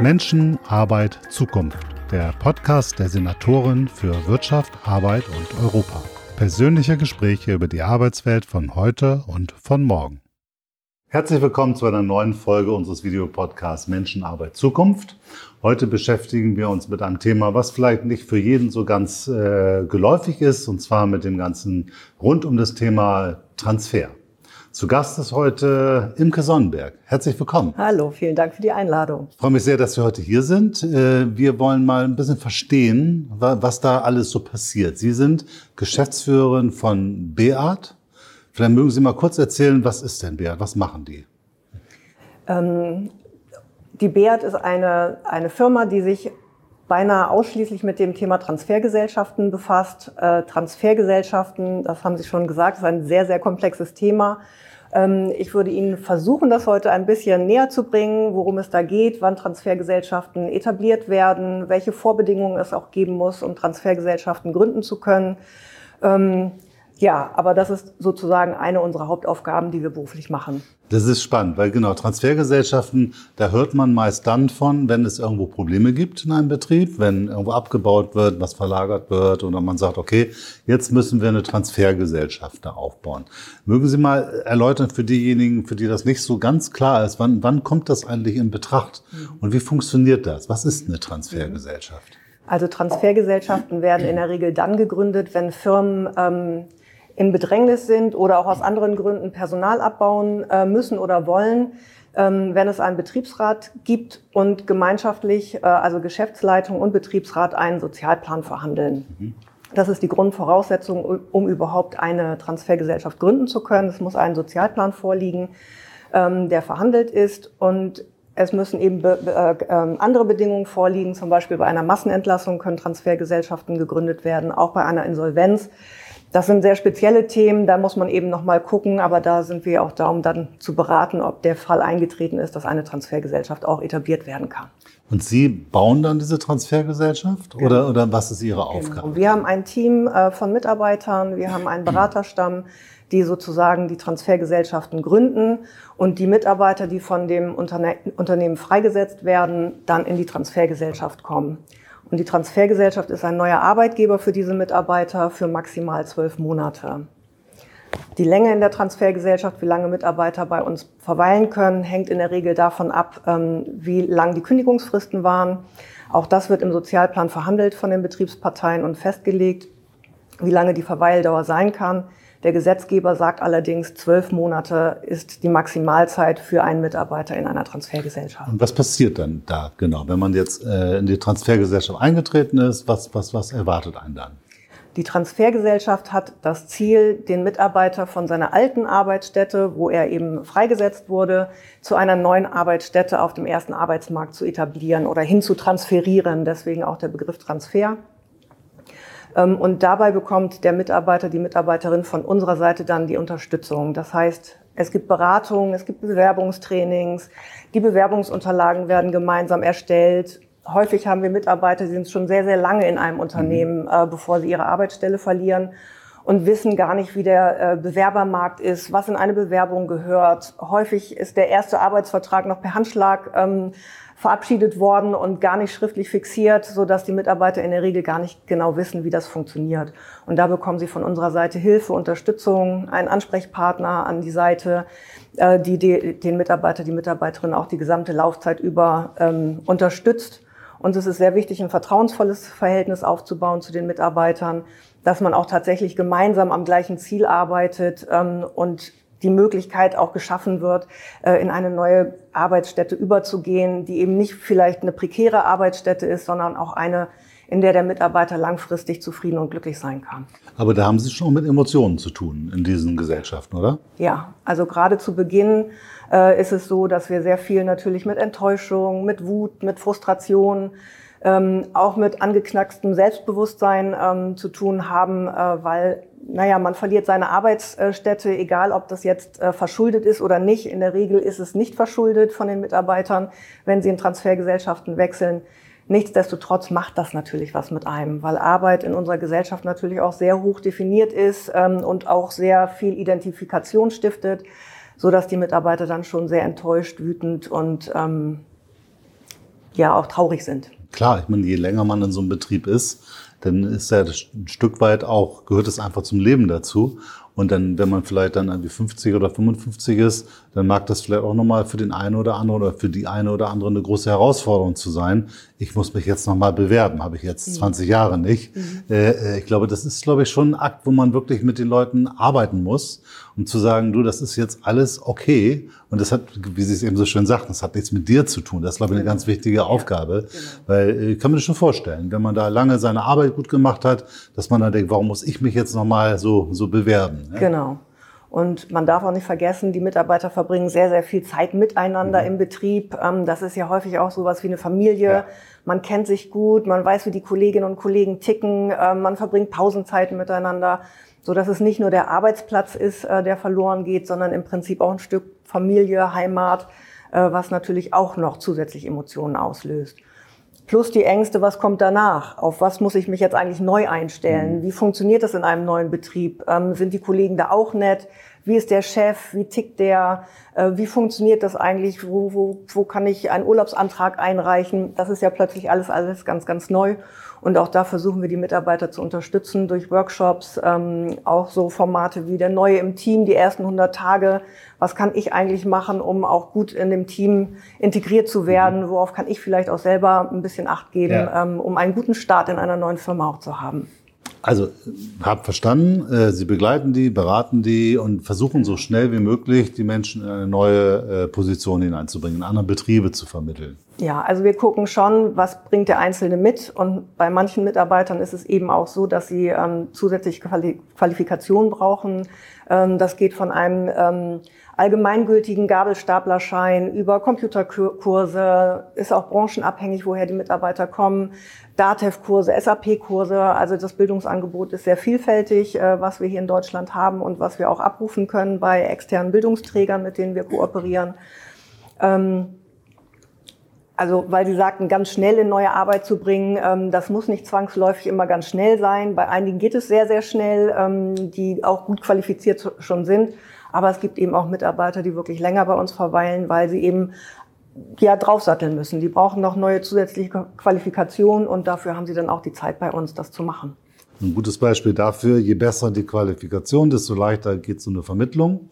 Menschen, Arbeit, Zukunft. Der Podcast der Senatorin für Wirtschaft, Arbeit und Europa. Persönliche Gespräche über die Arbeitswelt von heute und von morgen. Herzlich willkommen zu einer neuen Folge unseres Videopodcasts Menschen, Arbeit, Zukunft. Heute beschäftigen wir uns mit einem Thema, was vielleicht nicht für jeden so ganz äh, geläufig ist, und zwar mit dem ganzen rund um das Thema Transfer. Zu Gast ist heute Imke Sonnenberg. Herzlich willkommen. Hallo, vielen Dank für die Einladung. Ich freue mich sehr, dass Sie heute hier sind. Äh, wir wollen mal ein bisschen verstehen, was da alles so passiert. Sie sind Geschäftsführerin von Beat. Vielleicht mögen Sie mal kurz erzählen, was ist denn Beat? Was machen die? Ähm, die Beat ist eine, eine Firma, die sich beinahe ausschließlich mit dem Thema Transfergesellschaften befasst. Äh, Transfergesellschaften, das haben Sie schon gesagt, ist ein sehr, sehr komplexes Thema. Ähm, ich würde Ihnen versuchen, das heute ein bisschen näher zu bringen, worum es da geht, wann Transfergesellschaften etabliert werden, welche Vorbedingungen es auch geben muss, um Transfergesellschaften gründen zu können. Ja, aber das ist sozusagen eine unserer Hauptaufgaben, die wir beruflich machen. Das ist spannend, weil genau Transfergesellschaften, da hört man meist dann von, wenn es irgendwo Probleme gibt in einem Betrieb, wenn irgendwo abgebaut wird, was verlagert wird oder man sagt, okay, jetzt müssen wir eine Transfergesellschaft da aufbauen. Mögen Sie mal erläutern für diejenigen, für die das nicht so ganz klar ist, wann, wann kommt das eigentlich in Betracht und wie funktioniert das? Was ist eine Transfergesellschaft? Also Transfergesellschaften werden in der Regel dann gegründet, wenn Firmen ähm, in Bedrängnis sind oder auch aus anderen Gründen Personal abbauen äh, müssen oder wollen, ähm, wenn es einen Betriebsrat gibt und gemeinschaftlich, äh, also Geschäftsleitung und Betriebsrat, einen Sozialplan verhandeln. Mhm. Das ist die Grundvoraussetzung, um überhaupt eine Transfergesellschaft gründen zu können. Es muss ein Sozialplan vorliegen, ähm, der verhandelt ist und es müssen eben be äh, ähm, andere Bedingungen vorliegen. Zum Beispiel bei einer Massenentlassung können Transfergesellschaften gegründet werden, auch bei einer Insolvenz. Das sind sehr spezielle Themen, da muss man eben noch mal gucken, aber da sind wir auch da, um dann zu beraten, ob der Fall eingetreten ist, dass eine Transfergesellschaft auch etabliert werden kann. Und Sie bauen dann diese Transfergesellschaft genau. oder, oder was ist Ihre genau. Aufgabe? Genau. Wir haben ein Team äh, von Mitarbeitern, wir haben einen Beraterstamm, die sozusagen die Transfergesellschaften gründen und die Mitarbeiter, die von dem Unterne Unternehmen freigesetzt werden, dann in die Transfergesellschaft kommen. Und die Transfergesellschaft ist ein neuer Arbeitgeber für diese Mitarbeiter für maximal zwölf Monate. Die Länge in der Transfergesellschaft, wie lange Mitarbeiter bei uns verweilen können, hängt in der Regel davon ab, ähm, wie lang die Kündigungsfristen waren. Auch das wird im Sozialplan verhandelt von den Betriebsparteien und festgelegt, wie lange die Verweildauer sein kann. Der Gesetzgeber sagt allerdings, zwölf Monate ist die Maximalzeit für einen Mitarbeiter in einer Transfergesellschaft. Und was passiert dann da genau, wenn man jetzt äh, in die Transfergesellschaft eingetreten ist? Was, was, was erwartet einen dann? Die Transfergesellschaft hat das Ziel, den Mitarbeiter von seiner alten Arbeitsstätte, wo er eben freigesetzt wurde, zu einer neuen Arbeitsstätte auf dem ersten Arbeitsmarkt zu etablieren oder hin zu transferieren. Deswegen auch der Begriff Transfer. Ähm, und dabei bekommt der Mitarbeiter, die Mitarbeiterin von unserer Seite dann die Unterstützung. Das heißt, es gibt Beratungen, es gibt Bewerbungstrainings, die Bewerbungsunterlagen werden gemeinsam erstellt. Häufig haben wir Mitarbeiter, die sind schon sehr, sehr lange in einem Unternehmen, mhm. äh, bevor sie ihre Arbeitsstelle verlieren und wissen gar nicht, wie der äh, Bewerbermarkt ist, was in eine Bewerbung gehört. Häufig ist der erste Arbeitsvertrag noch per Handschlag ähm, verabschiedet worden und gar nicht schriftlich fixiert, so dass die Mitarbeiter in der Regel gar nicht genau wissen, wie das funktioniert. Und da bekommen sie von unserer Seite Hilfe, Unterstützung, einen Ansprechpartner an die Seite, äh, die, die den Mitarbeiter, die Mitarbeiterin auch die gesamte Laufzeit über ähm, unterstützt. Und es ist sehr wichtig, ein vertrauensvolles Verhältnis aufzubauen zu den Mitarbeitern, dass man auch tatsächlich gemeinsam am gleichen Ziel arbeitet ähm, und die Möglichkeit auch geschaffen wird, äh, in eine neue Arbeitsstätte überzugehen, die eben nicht vielleicht eine prekäre Arbeitsstätte ist, sondern auch eine, in der der Mitarbeiter langfristig zufrieden und glücklich sein kann. Aber da haben Sie schon mit Emotionen zu tun in diesen Gesellschaften, oder? Ja, also gerade zu Beginn äh, ist es so, dass wir sehr viel natürlich mit Enttäuschung, mit Wut, mit Frustration, ähm, auch mit angeknackstem Selbstbewusstsein ähm, zu tun haben, äh, weil naja, man verliert seine Arbeitsstätte, egal ob das jetzt äh, verschuldet ist oder nicht. In der Regel ist es nicht verschuldet von den Mitarbeitern, wenn sie in Transfergesellschaften wechseln. Nichtsdestotrotz macht das natürlich was mit einem, weil Arbeit in unserer Gesellschaft natürlich auch sehr hoch definiert ist ähm, und auch sehr viel Identifikation stiftet, so dass die Mitarbeiter dann schon sehr enttäuscht, wütend und ähm, ja auch traurig sind. Klar, ich meine, je länger man in so einem Betrieb ist, dann ist ja ein Stück weit auch, gehört es einfach zum Leben dazu. Und dann, wenn man vielleicht dann irgendwie 50 oder 55 ist, dann mag das vielleicht auch nochmal für den einen oder anderen oder für die eine oder andere eine große Herausforderung zu sein. Ich muss mich jetzt nochmal bewerben, habe ich jetzt 20 mhm. Jahre nicht. Mhm. Äh, ich glaube, das ist, glaube ich, schon ein Akt, wo man wirklich mit den Leuten arbeiten muss, um zu sagen, du, das ist jetzt alles okay. Und das hat, wie Sie es eben so schön sagten, das hat nichts mit dir zu tun. Das ist, glaube ich, eine ganz wichtige ja, Aufgabe. Genau. Weil äh, ich kann mir das schon vorstellen, wenn man da lange seine Arbeit gut gemacht hat, dass man dann denkt, warum muss ich mich jetzt nochmal so, so bewerben? Ne? Genau. Und man darf auch nicht vergessen, die Mitarbeiter verbringen sehr, sehr viel Zeit miteinander mhm. im Betrieb. Ähm, das ist ja häufig auch sowas wie eine Familie. Ja. Man kennt sich gut, man weiß, wie die Kolleginnen und Kollegen ticken, ähm, man verbringt Pausenzeiten miteinander, so dass es nicht nur der Arbeitsplatz ist, äh, der verloren geht, sondern im Prinzip auch ein Stück Familie, Heimat, äh, was natürlich auch noch zusätzlich Emotionen auslöst. Plus die Ängste, was kommt danach? Auf was muss ich mich jetzt eigentlich neu einstellen? Mhm. Wie funktioniert das in einem neuen Betrieb? Ähm, sind die Kollegen da auch nett? Wie ist der Chef? Wie tickt der? Äh, wie funktioniert das eigentlich? Wo, wo, wo kann ich einen Urlaubsantrag einreichen? Das ist ja plötzlich alles, alles ganz, ganz neu. Und auch da versuchen wir die Mitarbeiter zu unterstützen durch Workshops, ähm, auch so Formate wie der Neue im Team, die ersten 100 Tage. Was kann ich eigentlich machen, um auch gut in dem Team integriert zu werden? Mhm. Worauf kann ich vielleicht auch selber ein bisschen Acht geben, ja. ähm, um einen guten Start in einer neuen Firma auch zu haben? Also, hab verstanden, äh, Sie begleiten die, beraten die und versuchen so schnell wie möglich, die Menschen in eine neue äh, Position hineinzubringen, in andere Betriebe zu vermitteln. Ja, also wir gucken schon, was bringt der Einzelne mit. Und bei manchen Mitarbeitern ist es eben auch so, dass sie ähm, zusätzliche Quali Qualifikationen brauchen. Ähm, das geht von einem ähm, allgemeingültigen Gabelstaplerschein über Computerkurse, ist auch branchenabhängig, woher die Mitarbeiter kommen, DATEV-Kurse, SAP-Kurse. Also das Bildungsangebot ist sehr vielfältig, äh, was wir hier in Deutschland haben und was wir auch abrufen können bei externen Bildungsträgern, mit denen wir kooperieren. Ähm, also, weil Sie sagten, ganz schnell in neue Arbeit zu bringen, ähm, das muss nicht zwangsläufig immer ganz schnell sein. Bei einigen geht es sehr, sehr schnell, ähm, die auch gut qualifiziert schon sind. Aber es gibt eben auch Mitarbeiter, die wirklich länger bei uns verweilen, weil sie eben ja draufsatteln müssen. Die brauchen noch neue zusätzliche Qualifikationen und dafür haben sie dann auch die Zeit bei uns, das zu machen. Ein gutes Beispiel dafür, je besser die Qualifikation, desto leichter geht so eine Vermittlung.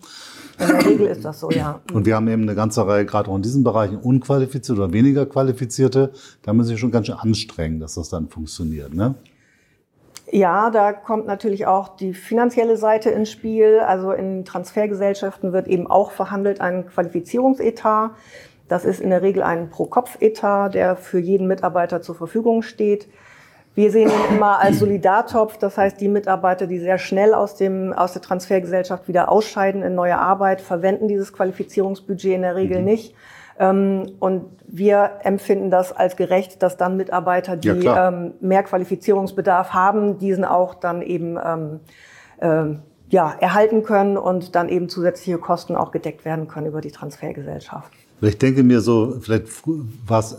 In der Regel ist das so, ja. Und wir haben eben eine ganze Reihe, gerade auch in diesen Bereichen, unqualifizierte oder weniger qualifizierte. Da müssen Sie schon ganz schön anstrengen, dass das dann funktioniert. Ne? Ja, da kommt natürlich auch die finanzielle Seite ins Spiel. Also in Transfergesellschaften wird eben auch verhandelt ein Qualifizierungsetat. Das ist in der Regel ein Pro-Kopf-Etat, der für jeden Mitarbeiter zur Verfügung steht. Wir sehen ihn immer als Solidartopf, das heißt, die Mitarbeiter, die sehr schnell aus, dem, aus der Transfergesellschaft wieder ausscheiden in neue Arbeit, verwenden dieses Qualifizierungsbudget in der Regel mhm. nicht. Ähm, und wir empfinden das als gerecht, dass dann Mitarbeiter, die ja, ähm, mehr Qualifizierungsbedarf haben, diesen auch dann eben ähm, äh, ja, erhalten können und dann eben zusätzliche Kosten auch gedeckt werden können über die Transfergesellschaft. Ich denke mir so, vielleicht war es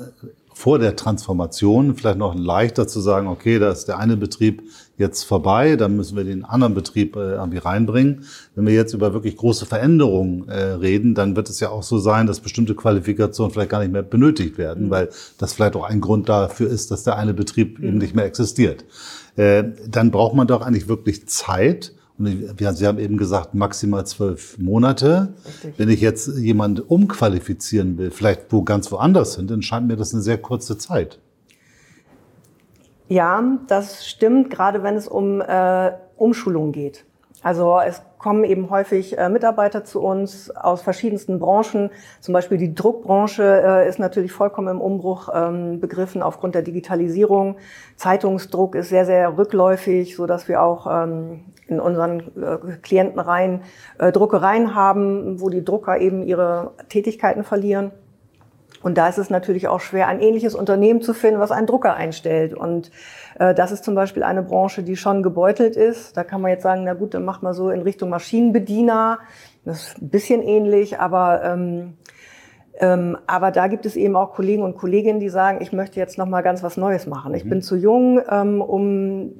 vor der Transformation vielleicht noch leichter zu sagen, okay, da ist der eine Betrieb jetzt vorbei, dann müssen wir den anderen Betrieb äh, irgendwie reinbringen. Wenn wir jetzt über wirklich große Veränderungen äh, reden, dann wird es ja auch so sein, dass bestimmte Qualifikationen vielleicht gar nicht mehr benötigt werden, mhm. weil das vielleicht auch ein Grund dafür ist, dass der eine Betrieb mhm. eben nicht mehr existiert. Äh, dann braucht man doch eigentlich wirklich Zeit, und Sie haben eben gesagt, maximal zwölf Monate. Richtig. Wenn ich jetzt jemand umqualifizieren will, vielleicht wo ganz woanders sind, dann scheint mir das eine sehr kurze Zeit. Ja, das stimmt, gerade wenn es um äh, Umschulung geht. Also es kommen eben häufig äh, Mitarbeiter zu uns aus verschiedensten Branchen. Zum Beispiel die Druckbranche äh, ist natürlich vollkommen im Umbruch ähm, begriffen aufgrund der Digitalisierung. Zeitungsdruck ist sehr, sehr rückläufig, so dass wir auch ähm, in unseren äh, Klientenreihen äh, Druckereien haben, wo die Drucker eben ihre Tätigkeiten verlieren. Und da ist es natürlich auch schwer, ein ähnliches Unternehmen zu finden, was einen Drucker einstellt. Und äh, das ist zum Beispiel eine Branche, die schon gebeutelt ist. Da kann man jetzt sagen, na gut, dann macht man so in Richtung Maschinenbediener. Das ist ein bisschen ähnlich, aber ähm, ähm, aber da gibt es eben auch Kollegen und Kolleginnen, die sagen, ich möchte jetzt noch mal ganz was Neues machen. Ich mhm. bin zu jung, ähm, um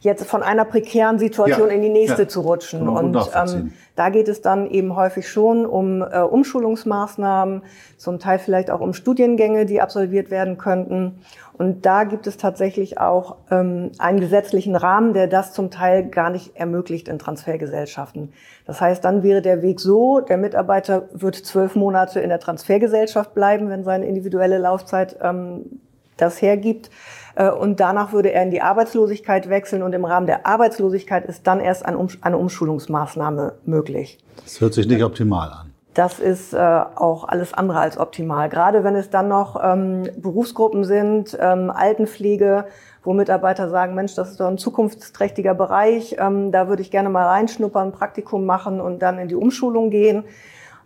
jetzt von einer prekären Situation Ja, in die nächste ja. zu rutschen. Und ähm, da geht es dann eben häufig schon um äh, Umschulungsmaßnahmen, zum Teil vielleicht auch um Studiengänge, die absolviert werden könnten. Und da gibt es tatsächlich auch ähm, einen gesetzlichen Rahmen, der das zum Teil gar nicht ermöglicht in Transfergesellschaften. Das heißt, dann wäre der Weg so, der Mitarbeiter wird zwölf Monate in der Transfergesellschaft bleiben, wenn seine individuelle Laufzeit ähm, das hergibt. Äh, Und danach würde er in die Arbeitslosigkeit wechseln und im Rahmen der Arbeitslosigkeit ist dann erst eine Umschulungsmaßnahme möglich. Das hört sich nicht optimal an. Das ist äh, auch alles andere als optimal. Gerade wenn es dann noch ähm, Berufsgruppen sind, ähm, Altenpflege, wo Mitarbeiter sagen, Mensch, das ist doch ein zukunftsträchtiger Bereich, ähm, da würde ich gerne mal reinschnuppern, ein Praktikum machen und dann in die Umschulung gehen.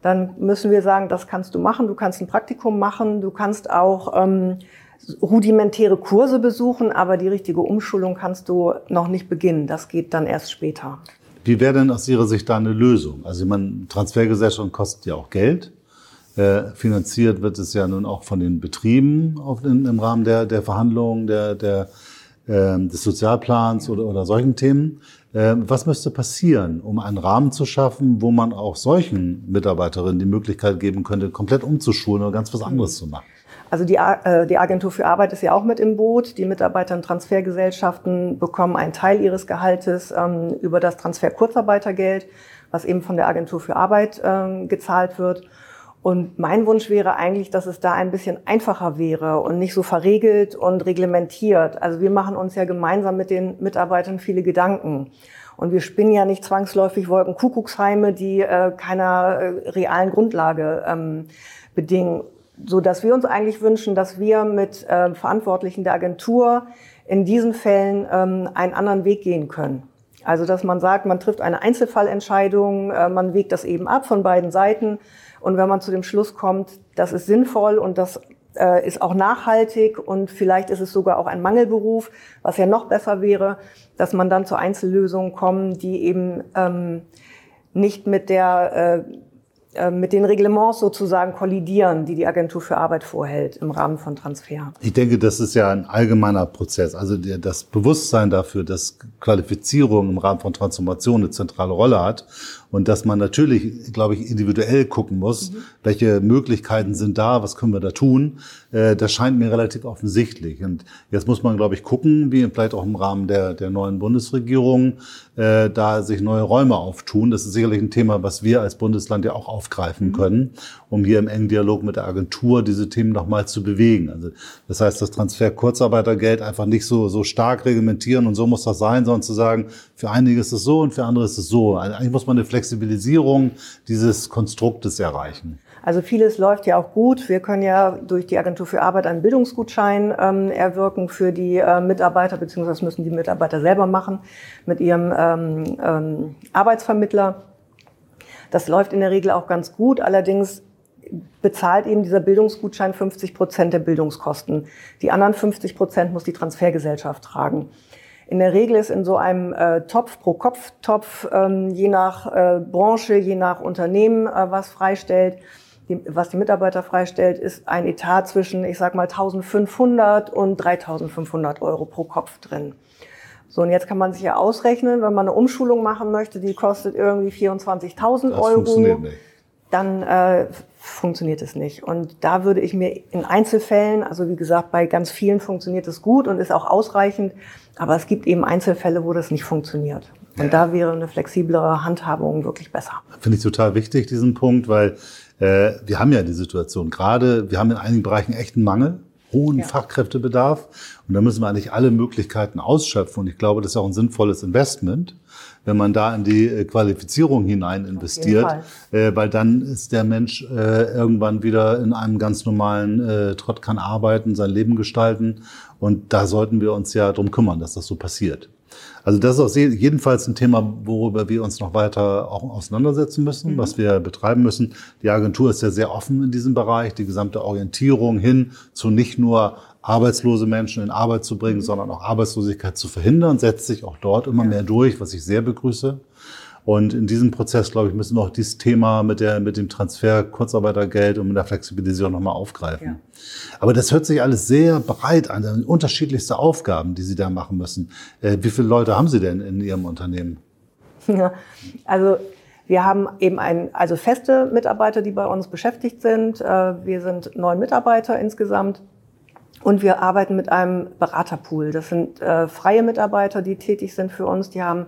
Dann müssen wir sagen, das kannst du machen. Du kannst ein Praktikum machen, du kannst auch ähm, rudimentäre Kurse besuchen, aber die richtige Umschulung kannst du noch nicht beginnen. Das geht dann erst später. Wie wäre denn aus Ihrer Sicht da eine Lösung? Also ich meine, Transfergesellschaften kosten ja auch Geld. Äh, finanziert wird es ja nun auch von den Betrieben auf, in, im Rahmen der, der Verhandlungen, der, der, ähm, des Sozialplans oder, oder solchen Themen. Ähm, was müsste passieren, um einen Rahmen zu schaffen, wo man auch solchen Mitarbeiterinnen die Möglichkeit geben könnte, komplett umzuschulen oder ganz was anderes zu machen? Also die, äh, die Agentur für Arbeit ist ja auch mit im Boot. Die Mitarbeiter in Transfergesellschaften bekommen einen Teil ihres Gehaltes ähm, über das Transfer-Kurzarbeitergeld, was eben von der Agentur für Arbeit ähm, gezahlt wird. Und mein Wunsch wäre eigentlich, dass es da ein bisschen einfacher wäre und nicht so verregelt und reglementiert. Also wir machen uns ja gemeinsam mit den Mitarbeitern viele Gedanken. Und wir spinnen ja nicht zwangsläufig Wolkenkuckucksheime, die äh, keiner äh, realen Grundlage ähm, bedingen so dass wir uns eigentlich wünschen, dass wir mit äh, Verantwortlichen der Agentur in diesen Fällen ähm, einen anderen Weg gehen können. Also dass man sagt, man trifft eine Einzelfallentscheidung, äh, man wägt das eben ab von beiden Seiten und wenn man zu dem Schluss kommt, das ist sinnvoll und das äh, ist auch nachhaltig und vielleicht ist es sogar auch ein Mangelberuf, was ja noch besser wäre, dass man dann zu Einzellösungen kommen, die eben ähm, nicht mit der äh, mit den Reglements sozusagen kollidieren, die die Agentur für Arbeit vorhält im Rahmen von Transfer. Ich denke, das ist ja ein allgemeiner Prozess. Also das Bewusstsein dafür, dass Qualifizierung im Rahmen von Transformation eine zentrale Rolle hat und dass man natürlich, glaube ich, individuell gucken muss, Mhm. welche Möglichkeiten sind da, was können wir da tun. Äh, das scheint mir relativ offensichtlich. Und jetzt muss man, glaube ich, gucken, wie vielleicht auch im Rahmen der, der neuen Bundesregierung äh, da sich neue Räume auftun. Das ist sicherlich ein Thema, was wir als Bundesland ja auch aufgreifen können, um hier im engen Dialog mit der Agentur diese Themen nochmal zu bewegen. Also das heißt, das Transfer Kurzarbeitergeld einfach nicht so, so stark reglementieren und so muss das sein, sondern zu sagen, für einige ist es so und für andere ist es so. Also eigentlich muss man eine Flexibilisierung dieses Konstruktes erreichen. Also vieles läuft ja auch gut. Wir können ja durch die Agentur für Arbeit einen Bildungsgutschein ähm, erwirken für die äh, Mitarbeiter, beziehungsweise müssen die Mitarbeiter selber machen mit ihrem ähm, ähm, Arbeitsvermittler. Das läuft in der Regel auch ganz gut. Allerdings bezahlt eben dieser Bildungsgutschein 50 Prozent der Bildungskosten. Die anderen 50 Prozent muss die Transfergesellschaft tragen. In der Regel ist in so einem äh, Topf, pro Kopf-Topf, ähm, je nach äh, Branche, je nach Unternehmen, äh, was freistellt, die, was die Mitarbeiter freistellt, ist ein Etat zwischen, ich sag mal, 1500 und 3500 Euro pro Kopf drin. So, und jetzt kann man sich ja ausrechnen, wenn man eine Umschulung machen möchte, die kostet irgendwie 24.000 Das Euro dann äh, funktioniert es nicht. Und da würde ich mir in Einzelfällen, also wie gesagt, bei ganz vielen funktioniert es gut und ist auch ausreichend, aber es gibt eben Einzelfälle, wo das nicht funktioniert. Und da wäre eine flexiblere Handhabung wirklich besser. Finde ich total wichtig, diesen Punkt, weil äh, wir haben ja die Situation gerade, wir haben in einigen Bereichen echten Mangel, hohen Ja. Fachkräftebedarf und da müssen wir eigentlich alle Möglichkeiten ausschöpfen und ich glaube, das ist auch ein sinnvolles Investment, wenn man da in die äh, Qualifizierung hinein investiert, äh, weil dann ist der Mensch äh, irgendwann wieder in einem ganz normalen äh, Trott, kann arbeiten, sein Leben gestalten und da sollten wir uns ja drum kümmern, dass das so passiert. Also das ist auch jedenfalls ein Thema, worüber wir uns noch weiter auch auseinandersetzen müssen, was wir betreiben müssen. Die Agentur ist ja sehr offen in diesem Bereich, die gesamte Orientierung hin zu nicht nur arbeitslose Menschen in Arbeit zu bringen, sondern auch Arbeitslosigkeit zu verhindern, setzt sich auch dort immer mehr durch, was ich sehr begrüße. Und in diesem Prozess, glaube ich, müssen wir auch dieses Thema mit, der, mit dem Transfer Kurzarbeitergeld und mit der Flexibilisierung nochmal aufgreifen. Ja. Aber das hört sich alles sehr breit an, unterschiedlichste Aufgaben, die Sie da machen müssen. Äh, wie viele Leute haben Sie denn in Ihrem Unternehmen? Ja, also wir haben eben ein, also feste Mitarbeiter, die bei uns beschäftigt sind. Äh, wir sind neun Mitarbeiter insgesamt. Und wir arbeiten mit einem Beraterpool. Das sind äh, freie Mitarbeiter, die tätig sind für uns. Die haben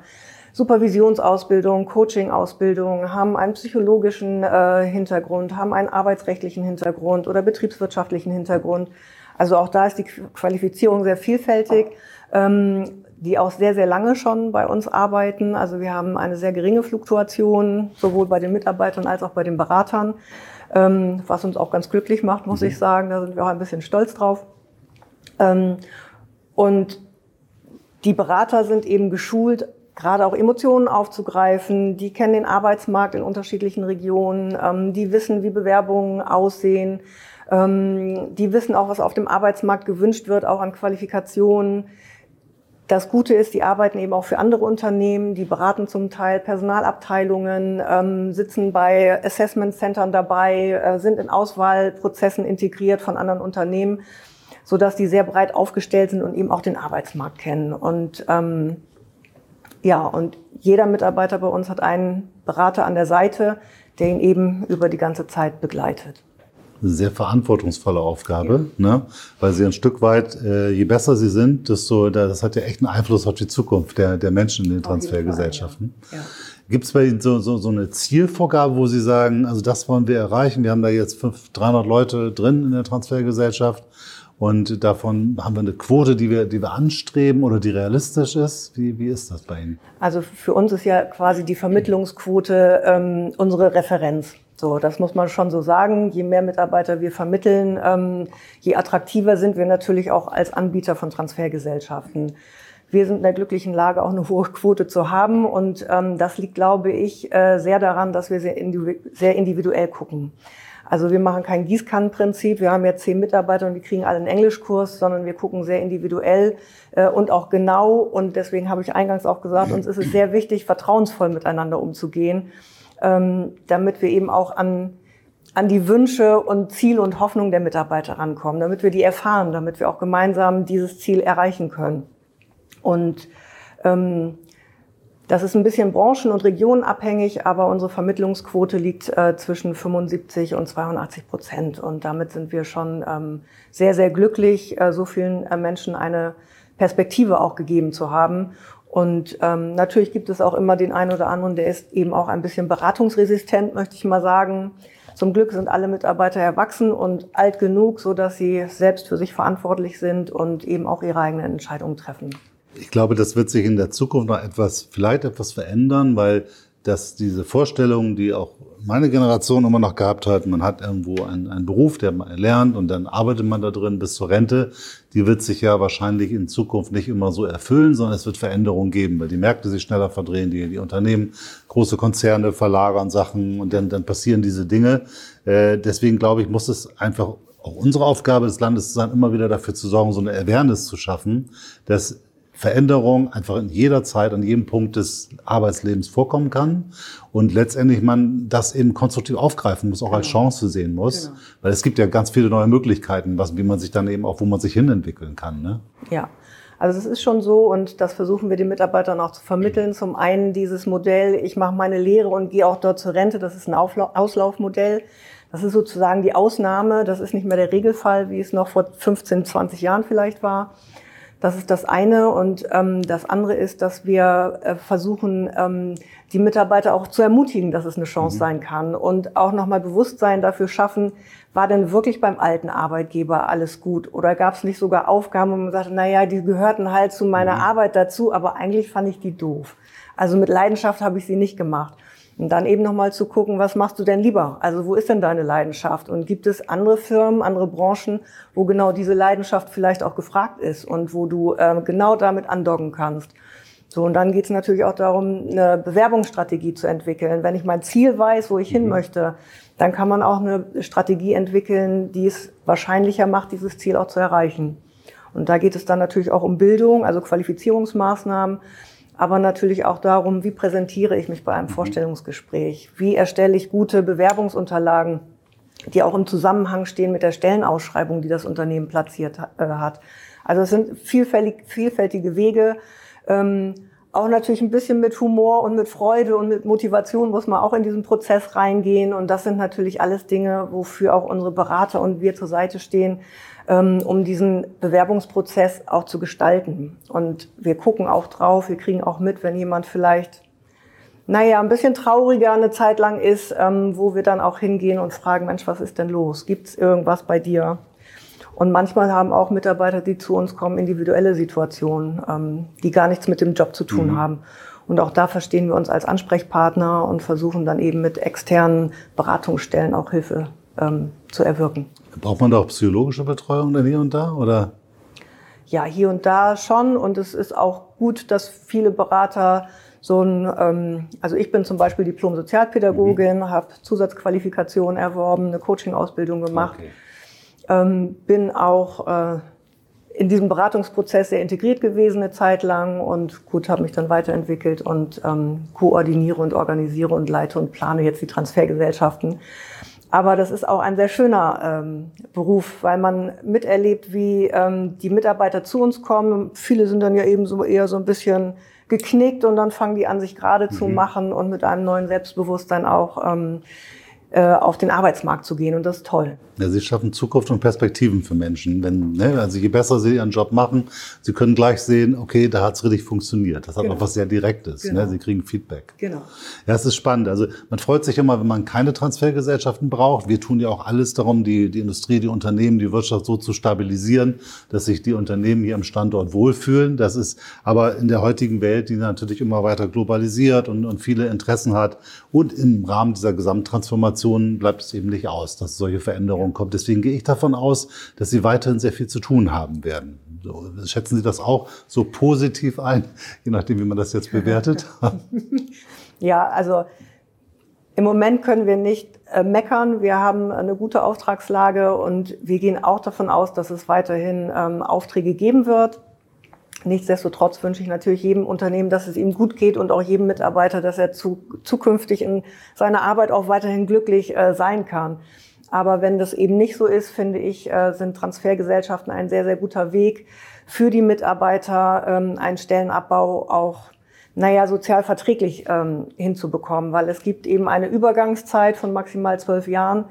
Supervisionsausbildung, Coaching-Ausbildung, haben einen psychologischen äh, Hintergrund, haben einen arbeitsrechtlichen Hintergrund oder betriebswirtschaftlichen Hintergrund. Also auch da ist die Qualifizierung sehr vielfältig. Ähm, die auch sehr, sehr lange schon bei uns arbeiten. Also wir haben eine sehr geringe Fluktuation, sowohl bei den Mitarbeitern als auch bei den Beratern, ähm, was uns auch ganz glücklich macht, muss mhm. ich sagen. Da sind wir auch ein bisschen stolz drauf. Ähm, und die Berater sind eben geschult, gerade auch Emotionen aufzugreifen. Die kennen den Arbeitsmarkt in unterschiedlichen Regionen. Ähm, die wissen, wie Bewerbungen aussehen. die wissen auch, was auf dem Arbeitsmarkt gewünscht wird, auch an Qualifikationen. Das Gute ist, die arbeiten eben auch für andere Unternehmen, die beraten zum Teil Personalabteilungen, ähm, sitzen bei Assessment Centern dabei, äh, sind in Auswahlprozessen integriert von anderen Unternehmen, so dass die sehr breit aufgestellt sind und eben auch den Arbeitsmarkt kennen. Und ähm, ja, und jeder Mitarbeiter bei uns hat einen Berater an der Seite, der ihn eben über die ganze Zeit begleitet eine sehr verantwortungsvolle Aufgabe, ja. ne? weil sie ein Stück weit, äh, je besser sie sind, desto, das hat ja echt einen Einfluss auf die Zukunft der, der Menschen in den Transfergesellschaften. Ja. Ja. Gibt es bei Ihnen so, so, so eine Zielvorgabe, wo Sie sagen, also das wollen wir erreichen? Wir haben da jetzt 500, 300 Leute drin in der Transfergesellschaft und davon haben wir eine Quote, die wir, die wir anstreben oder die realistisch ist. Wie, wie ist das bei Ihnen? Also für uns ist ja quasi die Vermittlungsquote ähm, unsere Referenz. So, das muss man schon so sagen. Je mehr Mitarbeiter wir vermitteln, ähm, je attraktiver sind wir natürlich auch als Anbieter von Transfergesellschaften. Wir sind in der glücklichen Lage, auch eine hohe Quote zu haben. Und ähm, das liegt, glaube ich, äh, sehr daran, dass wir sehr, individu sehr individuell gucken. Also wir machen kein Gießkannenprinzip. Wir haben jetzt zehn Mitarbeiter und die kriegen alle einen Englischkurs, sondern wir gucken sehr individuell äh, und auch genau. Und deswegen habe ich eingangs auch gesagt, uns ist es sehr wichtig, vertrauensvoll miteinander umzugehen ähm, damit wir eben auch an, an die Wünsche und Ziel und Hoffnung der Mitarbeiter rankommen, damit wir die erfahren, damit wir auch gemeinsam dieses Ziel erreichen können. Und ähm, das ist ein bisschen branchen- und regionenabhängig, aber unsere Vermittlungsquote liegt äh, zwischen 75 und 82 Prozent. Und damit sind wir schon ähm, sehr, sehr glücklich, äh, so vielen äh, Menschen eine Perspektive auch gegeben zu haben. Und ähm, natürlich gibt es auch immer den einen oder anderen, der ist eben auch ein bisschen beratungsresistent, möchte ich mal sagen. Zum Glück sind alle Mitarbeiter erwachsen und alt genug, so dass sie selbst für sich verantwortlich sind und eben auch ihre eigenen Entscheidungen treffen. Ich glaube, das wird sich in der Zukunft noch etwas, vielleicht etwas verändern, weil dass diese Vorstellung, die auch meine Generation immer noch gehabt hat, man hat irgendwo einen, einen Beruf, der man lernt und dann arbeitet man da drin bis zur Rente, die wird sich ja wahrscheinlich in Zukunft nicht immer so erfüllen, sondern es wird Veränderungen geben, weil die Märkte sich schneller verdrehen, die, die Unternehmen, große Konzerne verlagern Sachen und dann, dann passieren diese Dinge. Äh, deswegen glaube ich, muss es einfach auch unsere Aufgabe des Landes sein, immer wieder dafür zu sorgen, so eine Awareness zu schaffen, dass Veränderung einfach in jeder Zeit, an jedem Punkt des Arbeitslebens vorkommen kann und letztendlich man das eben konstruktiv aufgreifen muss, auch genau. als Chance sehen muss, genau. weil es gibt ja ganz viele neue Möglichkeiten, was, wie man sich dann eben auch, wo man sich hinentwickeln kann. Ne? Ja. Also es ist schon so und das versuchen wir den Mitarbeitern auch zu vermitteln. Zum einen dieses Modell, ich mache meine Lehre und gehe auch dort zur Rente, das ist ein Auslaufmodell. Das ist sozusagen die Ausnahme, das ist nicht mehr der Regelfall, wie es noch vor 15, 20 Jahren vielleicht war. Das ist das eine. Und ähm, das andere ist, dass wir äh, versuchen, ähm, die Mitarbeiter auch zu ermutigen, dass es eine Chance mhm. sein kann und auch nochmal Bewusstsein dafür schaffen, war denn wirklich beim alten Arbeitgeber alles gut? Oder gab es nicht sogar Aufgaben, wo man sagte, na ja, die gehörten halt zu meiner mhm. Arbeit dazu, aber eigentlich fand ich die doof. Also mit Leidenschaft habe ich sie nicht gemacht. Und dann eben nochmal zu gucken, was machst du denn lieber? Also wo ist denn deine Leidenschaft? Und gibt es andere Firmen, andere Branchen, wo genau diese Leidenschaft vielleicht auch gefragt ist und wo du äh, genau damit andocken kannst? So, und dann geht es natürlich auch darum, eine Bewerbungsstrategie zu entwickeln. Wenn ich mein Ziel weiß, wo ich hin mhm. möchte, dann kann man auch eine Strategie entwickeln, die es wahrscheinlicher macht, dieses Ziel auch zu erreichen. Und da geht es dann natürlich auch um Bildung, also Qualifizierungsmaßnahmen aber natürlich auch darum, wie präsentiere ich mich bei einem mhm. Vorstellungsgespräch, wie erstelle ich gute Bewerbungsunterlagen, die auch im Zusammenhang stehen mit der Stellenausschreibung, die das Unternehmen platziert äh, hat. Also es sind vielfältig, vielfältige Wege. Ähm, auch natürlich ein bisschen mit Humor und mit Freude und mit Motivation muss man auch in diesen Prozess reingehen. Und das sind natürlich alles Dinge, wofür auch unsere Berater und wir zur Seite stehen, um diesen Bewerbungsprozess auch zu gestalten. Und wir gucken auch drauf, wir kriegen auch mit, wenn jemand vielleicht, naja, ein bisschen trauriger eine Zeit lang ist, ähm, wo wir dann auch hingehen und fragen, Mensch, was ist denn los? Gibt es irgendwas bei dir? Und manchmal haben auch Mitarbeiter, die zu uns kommen, individuelle Situationen, ähm, die gar nichts mit dem Job zu tun mhm. haben. Und auch da verstehen wir uns als Ansprechpartner und versuchen dann eben mit externen Beratungsstellen auch Hilfe ähm, zu erwirken. Braucht man da auch psychologische Betreuung dann hier und da oder? Ja, hier und da schon. Und es ist auch gut, dass viele Berater so ein, ähm, also ich bin zum Beispiel Diplom-Sozialpädagogin, mhm. habe Zusatzqualifikation erworben, eine Coaching-Ausbildung gemacht, okay. ähm, bin auch äh, in diesem Beratungsprozess sehr integriert gewesen eine Zeit lang und gut, habe mich dann weiterentwickelt und ähm, koordiniere und organisiere und leite und plane jetzt die Transfergesellschaften. Aber das ist auch ein sehr schöner ähm, Beruf, weil man miterlebt, wie ähm, die Mitarbeiter zu uns kommen. Viele sind dann ja eben so eher so ein bisschen geknickt und dann fangen die an, sich gerade mhm. zu machen und mit einem neuen Selbstbewusstsein auch ähm, äh, auf den Arbeitsmarkt zu gehen und das ist toll. Ja, sie schaffen Zukunft und Perspektiven für Menschen. Wenn, ne, also je besser sie ihren Job machen, sie können gleich sehen, okay, da hat's richtig funktioniert. Das hat genau. auch was sehr Direktes. Ne? Genau. Ne? Sie kriegen Feedback. Genau. Ja, es ist spannend. Also man freut sich immer, wenn man keine Transfergesellschaften braucht. Wir tun ja auch alles darum, die, die Industrie, die Unternehmen, die Wirtschaft so zu stabilisieren, dass sich die Unternehmen hier am Standort wohlfühlen. Das ist aber in der heutigen Welt, die natürlich immer weiter globalisiert und, und viele Interessen hat und im Rahmen dieser Gesamttransformation bleibt es eben nicht aus, dass solche Veränderungen Veränderung kommt. Deswegen gehe ich davon aus, dass Sie weiterhin sehr viel zu tun haben werden. So, schätzen Sie das auch so positiv ein, je nachdem, wie man das jetzt bewertet? ja, also im Moment können wir nicht äh, meckern. Wir haben eine gute Auftragslage und wir gehen auch davon aus, dass es weiterhin ähm, Aufträge geben wird. Nichtsdestotrotz wünsche ich natürlich jedem Unternehmen, dass es ihm gut geht und auch jedem Mitarbeiter, dass er zu, zukünftig in seiner Arbeit auch weiterhin glücklich äh, sein kann. Aber wenn das eben nicht so ist, finde ich, äh, sind Transfergesellschaften ein sehr, sehr guter Weg für die Mitarbeiter, ähm, einen Stellenabbau auch naja, sozial verträglich ähm, hinzubekommen, weil es gibt eben eine Übergangszeit von maximal zwölf Jahren,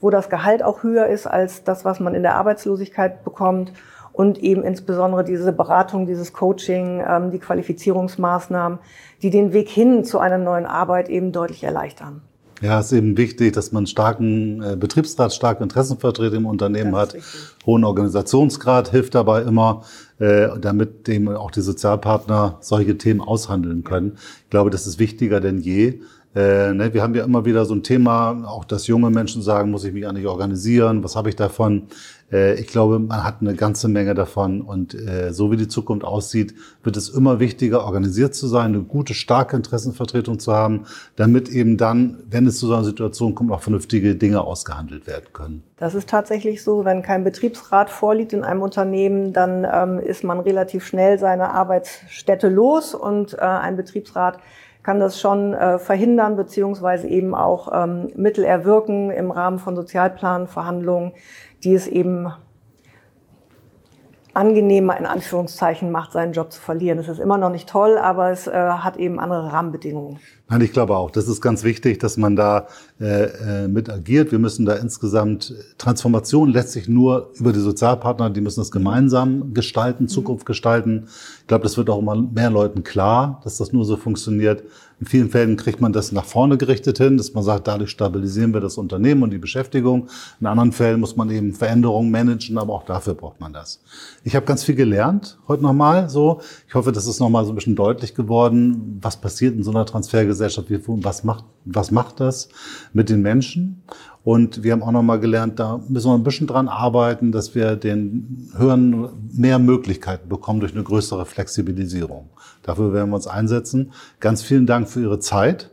wo das Gehalt auch höher ist als das, was man in der Arbeitslosigkeit bekommt und eben insbesondere diese Beratung, dieses Coaching, ähm, die Qualifizierungsmaßnahmen, die den Weg hin zu einer neuen Arbeit eben deutlich erleichtern. Ja, es ist eben wichtig, dass man starken äh, Betriebsrat, starke Interessenvertreter im Unternehmen hat. Hohen Organisationsgrad hilft dabei immer, äh, damit dem auch die Sozialpartner solche Themen aushandeln können. Ich glaube, das ist wichtiger denn je. Äh, ne, wir haben ja immer wieder so ein Thema, auch dass junge Menschen sagen, muss ich mich eigentlich organisieren, was habe ich davon? Äh, ich glaube, man hat eine ganze Menge davon und äh, so wie die Zukunft aussieht, wird es immer wichtiger, organisiert zu sein, eine gute, starke Interessenvertretung zu haben, damit eben dann, wenn es zu so einer Situation kommt, auch vernünftige Dinge ausgehandelt werden können. Das ist tatsächlich so, wenn kein Betriebsrat vorliegt in einem Unternehmen, dann ähm, ist man relativ schnell seine Arbeitsstätte los und äh, ein Betriebsrat kann das schon äh, verhindern, beziehungsweise eben auch ähm, Mittel erwirken im Rahmen von Sozialplanverhandlungen, die es eben angenehmer in Anführungszeichen macht, seinen Job zu verlieren. Es ist immer noch nicht toll, aber es äh, hat eben andere Rahmenbedingungen. Nein, ich glaube auch, das ist ganz wichtig, dass man da äh, äh mit agiert. Wir müssen da insgesamt Transformation letztlich nur über die Sozialpartner, die müssen das gemeinsam gestalten, mhm. Zukunft gestalten. Ich glaube, das wird auch immer mehr Leuten klar, dass das nur so funktioniert. In vielen Fällen kriegt man das nach vorne gerichtet hin, dass man sagt, dadurch stabilisieren wir das Unternehmen und die Beschäftigung. In anderen Fällen muss man eben Veränderungen managen, aber auch dafür braucht man das. Ich habe ganz viel gelernt heute nochmal. So, ich hoffe, das ist nochmal so ein bisschen deutlich geworden, was passiert in so einer Transfergesellschaft, was macht, was macht das mit den Menschen. Und wir haben auch nochmal gelernt, da müssen wir ein bisschen dran arbeiten, dass wir den Hörern mehr Möglichkeiten bekommen durch eine größere Flexibilisierung. Dafür werden wir uns einsetzen. Ganz vielen Dank für Ihre Zeit.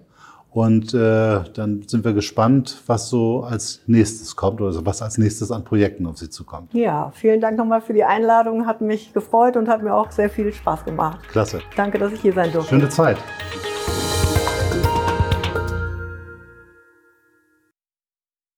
Und äh, dann sind wir gespannt, was so als nächstes kommt oder was als nächstes an Projekten auf Sie zukommt. Ja, vielen Dank nochmal für die Einladung. Hat mich gefreut und hat mir auch sehr viel Spaß gemacht. Klasse. Danke, dass ich hier sein durfte. Schöne Zeit.